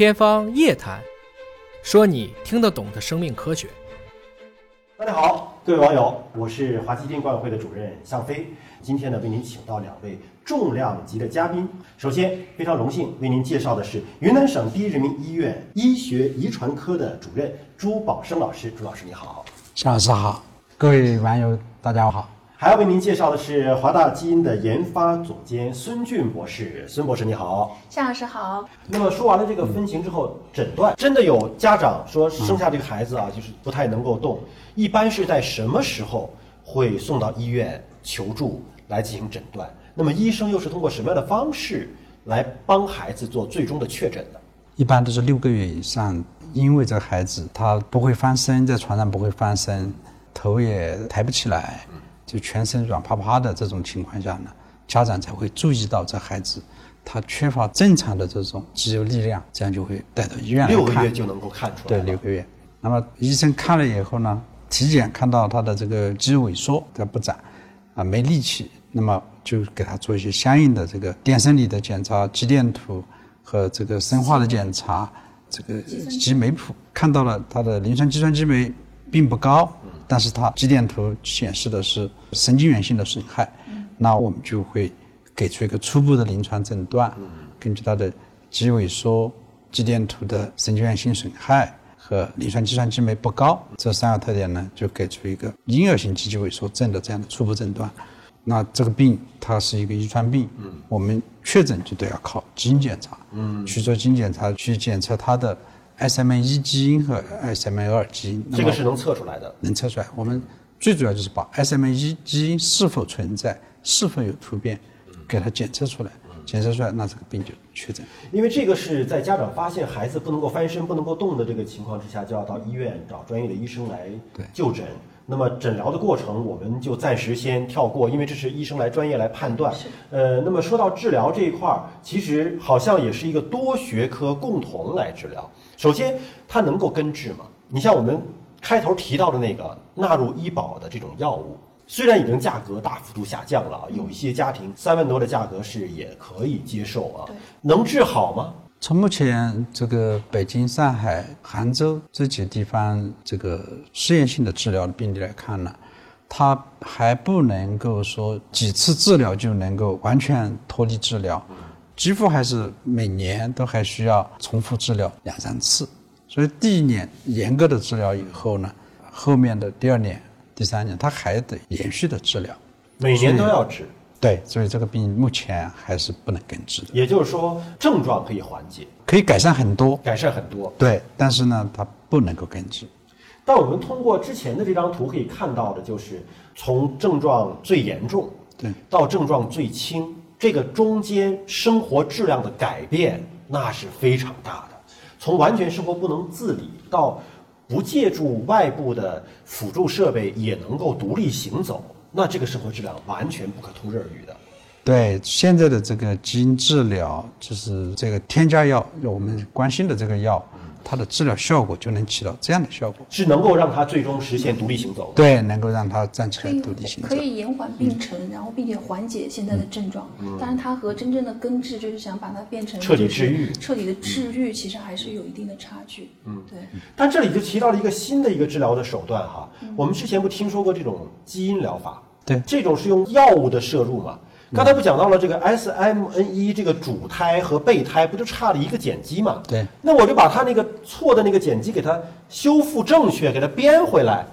天方夜谭，说你听得懂的生命科学。大家好，各位网友，我是华西店管委会的主任向飞。今天呢，为您请到两位重量级的嘉宾。首先，非常荣幸为您介绍的是云南省第一人民医院医学遗传科的主任朱宝生老师。朱老师你好。向老师好，各位网友大家好。还要为您介绍的是华大基因的研发总监孙俊博士。孙博士你好。夏老师好。那么说完了这个分型之后，诊断真的有家长说生下这个孩子啊，就是不太能够动，一般是在什么时候会送到医院求助来进行诊断？那么医生又是通过什么样的方式来帮孩子做最终的确诊呢？一般都是六个月以上，因为这个孩子他不会翻身，在床上不会翻身，头也抬不起来，就全身软趴趴的这种情况下呢，家长才会注意到这孩子他缺乏正常的这种肌肉力量，这样就会带到医院来看六个月就能够看出来对，了。六个月。那么医生看了以后呢，体检看到他的这个肌肉萎缩，他不长，啊，没力气，那么就给他做一些相应的这个电生理的检查、肌电图和这个生化的检查，这个肌酶谱看到了他的磷酸肌酸激酶并不高，但是它肌电图显示的是神经元性的损害，那我们就会给出一个初步的临床诊断，根据它的肌萎缩、肌电图的神经元性损害和磷酸肌酸激酶不高这三个特点呢，就给出一个婴儿型肌肌萎缩症的这样的初步诊断。那这个病它是一个遗传病，嗯，我们确诊就得要靠基因检查，嗯，去做基因检查，去检测它的 SMA 一基因和 SMA 二基因。这个是能测出来的。能测出来。我们最主要就是把 SMA 一基因是否存在，是否有突变，给它检测出来。检测出来，那这个病就确诊。因为这个是在家长发现孩子不能够翻身、不能够动的这个情况之下，就要到医院找专业的医生来就诊。那么诊疗的过程，我们就暂时先跳过，因为这是医生来专业来判断。呃，那么说到治疗这一块儿，其实好像也是一个多学科共同来治疗。首先，它能够根治吗？你像我们开头提到的那个纳入医保的这种药物，虽然已经价格大幅度下降了啊，有一些家庭三万多的价格是也可以接受啊对，能治好吗？从目前这个北京、上海、杭州这几个地方这个试验性的治疗的病例来看呢，它还不能够说几次治疗就能够完全脱离治疗，几乎还是每年都还需要重复治疗两三次。所以第一年严格的治疗以后呢，后面的第二年、第三年它还得延续的治疗。每年都要治，对，所以这个病目前还是不能根治的，也就是说症状可以缓解，可以改善很多，改善很多。对，但是呢，它不能够根治。但我们通过之前的这张图可以看到的，就是从症状最严重对到症状最轻，这个中间生活质量的改变那是非常大的。从完全生活不能自理到不借助外部的辅助设备也能够独立行走，那这个生活质量完全不可同日而语的。对现在的这个基因治疗，就是这个添加药，我们关心的这个药，它的治疗效果就能起到这样的效果。是能够让它最终实现独立行走。对，能够让它站起来独立行走可。以延缓病程，然后并且缓解现在的症状。嗯当然，它和真正的根治，就是想把它变成彻底治愈彻底的治愈，其实还是有一定的差距。嗯，对。但这里就提到了一个新的一个治疗的手段哈，我们之前不听说过这种基因疗法？对这种是用药物的摄入嘛？刚才不讲到了这个 SMN 1这个主胎和备胎不就差了一个碱基嘛？对，那我就把它那个错的那个碱基给它修复正确，给它编回来，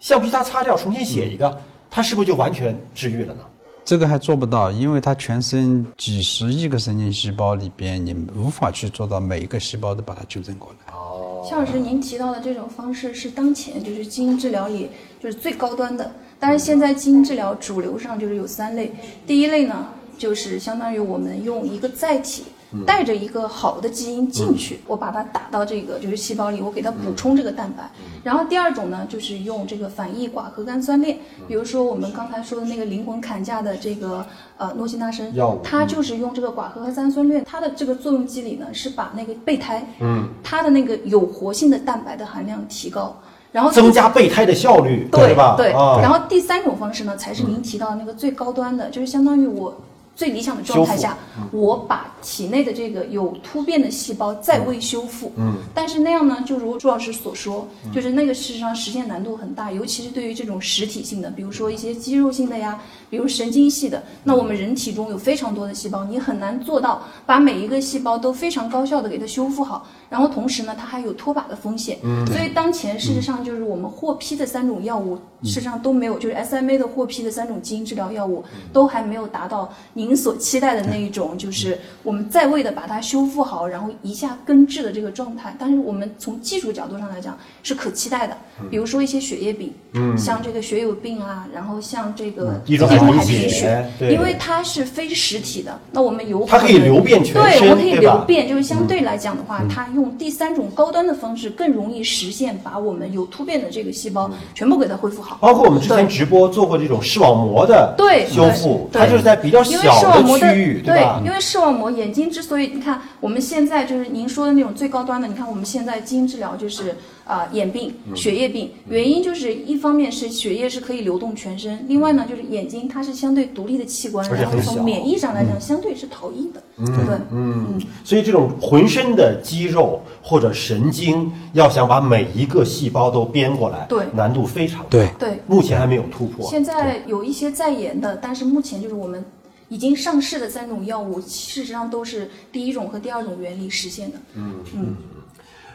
橡皮擦擦掉，重新写一个，它是不是就完全治愈了呢？这个还做不到，因为它全身几十亿个神经细胞里边，你无法去做到每一个细胞都把它纠正过来。哦。肖老师，您提到的这种方式是当前就是基因治疗里就是最高端的。但是现在基因治疗主流上就是有三类，第一类呢就是相当于我们用一个载体。带着一个好的基因进去，我把它打到这个就是细胞里，我给它补充这个蛋白。然后第二种呢，就是用这个反义寡核苷酸链，比如说我们刚才说的那个灵魂砍价的这个呃诺西那申药物，它就是用这个寡核苷酸链，它的这个作用机理呢是把那个备胎，嗯，它的那个有活性的蛋白的含量提高，然后增加备胎的效率，对吧？对，啊，然后第三种方式呢，才是您提到的那个最高端的，就是相当于我最理想的状态下，嗯我把体内的这个有突变的细胞再未修复。嗯，但是那样呢，就如朱老师所说，就是那个事实上实现难度很大，尤其是对于这种实体性的，比如说一些肌肉性的呀，比如神经系的。那我们人体中有非常多的细胞，你很难做到把每一个细胞都非常高效的给它修复好，然后同时呢，它还有脱靶的风险。嗯，所以当前事实上就是我们获批的三种药物，事实上都没有，就是 SMA 的获批的三种基因治疗药物，都还没有达到您所期待的那一种，就是我们在位的把它修复好，然后一下根治的这个状态。但是我们从技术角度上来讲是可期待的，比如说一些血液病，嗯，像这个血友病啊，然后像这个地中地中海海贫血，对。因为它是非实体的，那我们有它可以能流遍全对，身我们可以流遍，就是相对来讲的话，它用第三种高端的方式更容易实现把我们有突变的这个细胞全部给它恢复好。包括我们之前直播做过这种视网膜的对修复，对。它就是在比较因为小视网膜的区域，对吧？因为视网膜眼睛之所以你看我们现在就是您说的那种最高端的，你看我们现在基因治疗就是啊、眼病、嗯。血液病，原因就是一方面是血液是可以流动全身，另外呢就是眼睛它是相对独立的器官，然后从免疫上来讲相对是逃逸的，对。嗯，所以这种浑身的肌肉或者神经，要想把每一个细胞都编过来，对难度非常大。对对目前还没有突破。现在有一些在研的，但是目前就是我们已经上市的三种药物，事实上都是第一种和第二种原理实现的。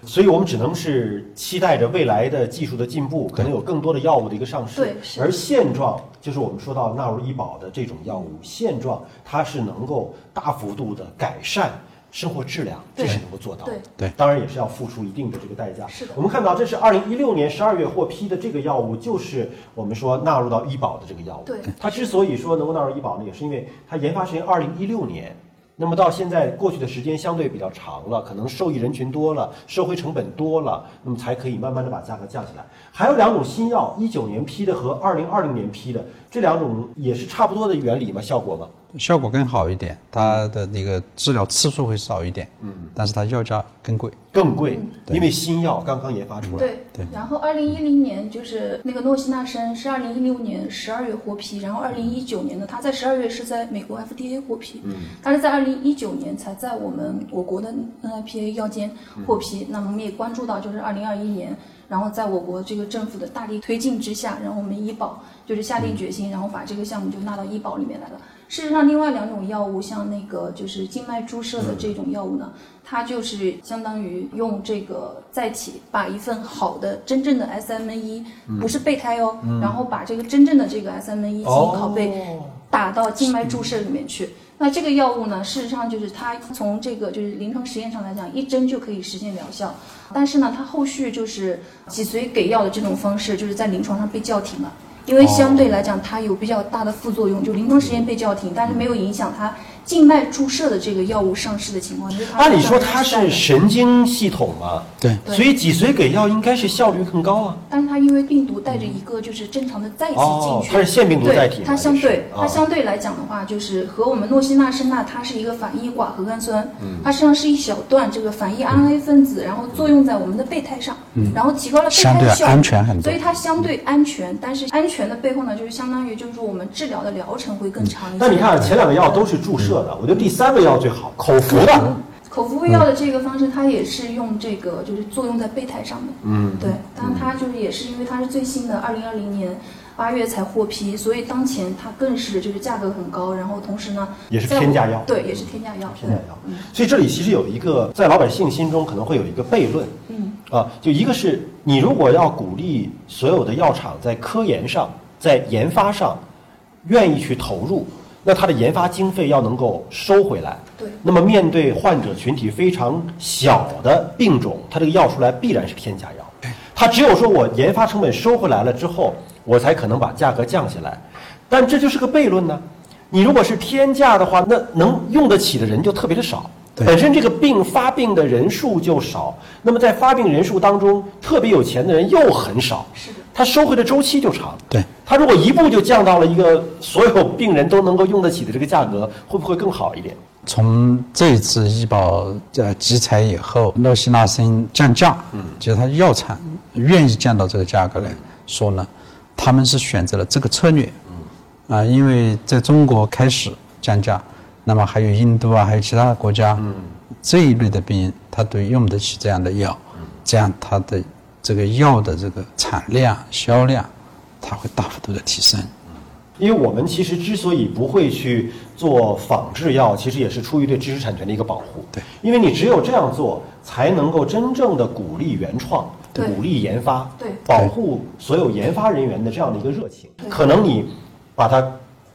所以我们只能是期待着未来的技术的进步，可能有更多的药物的一个上市。对而现状就是我们说到纳入医保的这种药物，现状它是能够大幅度的改善生活质量，这是能够做到的。对对当然也是要付出一定的这个代价。是的我们看到这是二零一六年十二月获批的这个药物，就是我们说纳入到医保的这个药物。对它之所以说能够纳入医保呢，也是因为它研发时间二零一六年。那么到现在过去的时间相对比较长了，可能受益人群多了，社会成本多了，那么才可以慢慢的把价格降下来。还有两种新药，一九年批的和二零二零年批的，这两种也是差不多的原理吗？效果吗？效果更好一点，它的那个治疗次数会少一点，嗯，但是它药价更贵。更贵，对因为新药刚刚研发出来。对对然后二零一零年就是那个诺西那申是二零一六年十二月获批，然后二零一九年呢，它在十二月是在美国 FDA 获批，嗯，它是在二零一九年才在我们我国的 NIPA 药监获批。那么我们也关注到，就是二零二一年，然后在我国这个政府的大力推进之下，然后我们医保就是下定决心，然后把这个项目就纳到医保里面来了。事实上，另外两种药物，像那个就是静脉注射的这种药物呢，它就是相当于用这个载体把一份好的真正的 SMN1，、不是备胎哦，然后把这个真正的这个 SMN1 基因拷贝哦。打到静脉注射里面去。那这个药物呢，事实上就是它从这个就是临床实验上来讲，一针就可以实现疗效，但是呢，它后续就是脊髓给药的这种方式，就是在临床上被叫停了。因为相对来讲，它有比较大的副作用，就临床实验被叫停，但是没有影响它静脉注射的这个药物上市的情况。就是按理说它是神经系统嘛，对对所以脊髓给药应该是效率更高啊。但是它因为病毒带着一个就是正常的载体进去，哦它是腺病毒载体它相就是对啊它相对来讲的话，就是和我们诺西那申钠它是一个反义寡核苷酸，嗯它实际上是一小段这个反义 RNA 分子，然后作用在我们的备胎上，然后提高了备胎的效率，安全很多所以它相对安全。但是安全的背后呢，就是相当于就是说我们治疗的疗程会更长一些。但你看前两个药都是注射的，我觉得第三个药最好，口服的。口服药的这个方式，它也是用这个就是作用在备胎上的，嗯，对，当然它就是也是因为它是最新的，二零二零年八月才获批，所以当前它更是就是价格很高，然后同时呢也是天价药对，也是天价药，天价药。所以这里其实有一个在老百姓心中可能会有一个悖论，嗯，啊，就一个是你如果要鼓励所有的药厂在科研上、在研发上愿意去投入，那它的研发经费要能够收回来。对那么面对患者群体非常小的病种，它这个药出来必然是天价药。它只有说我研发成本收回来了之后，我才可能把价格降下来。但这就是个悖论呢。你如果是天价的话，那能用得起的人就特别的少。本身这个病发病的人数就少，那么在发病人数当中，特别有钱的人又很少，是的，他收回的周期就长。对，它如果一步就降到了一个所有病人都能够用得起的这个价格，会不会更好一点？从这一次医保呃集采以后，诺西那森降价，嗯，就是它药厂愿意降到这个价格来说呢，他们是选择了这个策略，嗯，啊，因为在中国开始降价，那么还有印度啊，还有其他的国家，嗯。这一类的病人他都用得起这样的药，这样他的这个药的这个产量、销量，它会大幅度的提升。因为我们其实之所以不会去做仿制药，其实也是出于对知识产权的一个保护。对，因为你只有这样做，才能够真正的鼓励原创，鼓励研发，对保护所有研发人员的这样的一个热情。可能你把它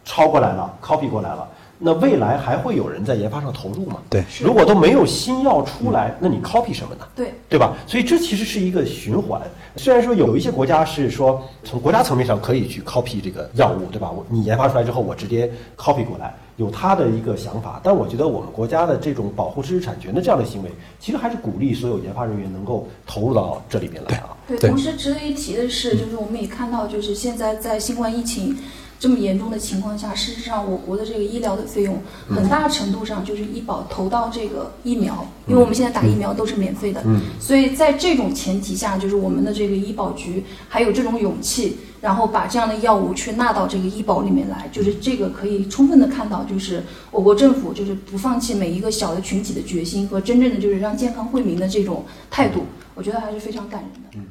抄过来了，copy 过来了。那未来还会有人在研发上投入吗？对如果都没有新药出来，那你 copy 什么呢？对对吧？所以这其实是一个循环。虽然说有一些国家是说从国家层面上可以去 copy 这个药物，对吧？我你研发出来之后，我直接 copy 过来，有他的一个想法。但我觉得我们国家的这种保护知识产权的这样的行为，其实还是鼓励所有研发人员能够投入到这里边来啊。对，对同时值得一提的是，就是我们也看到，就是现在在新冠疫情这么严重的情况下，事实上我国的这个医疗的费用很大程度上就是医保投到这个疫苗，因为我们现在打疫苗都是免费的，嗯所以在这种前提下，就是我们的这个医保局还有这种勇气。然后把这样的药物去纳到这个医保里面来，就是这个可以充分的看到，就是我国政府就是不放弃每一个小的群体的决心和真正的就是让健康惠民的这种态度，我觉得还是非常感人的。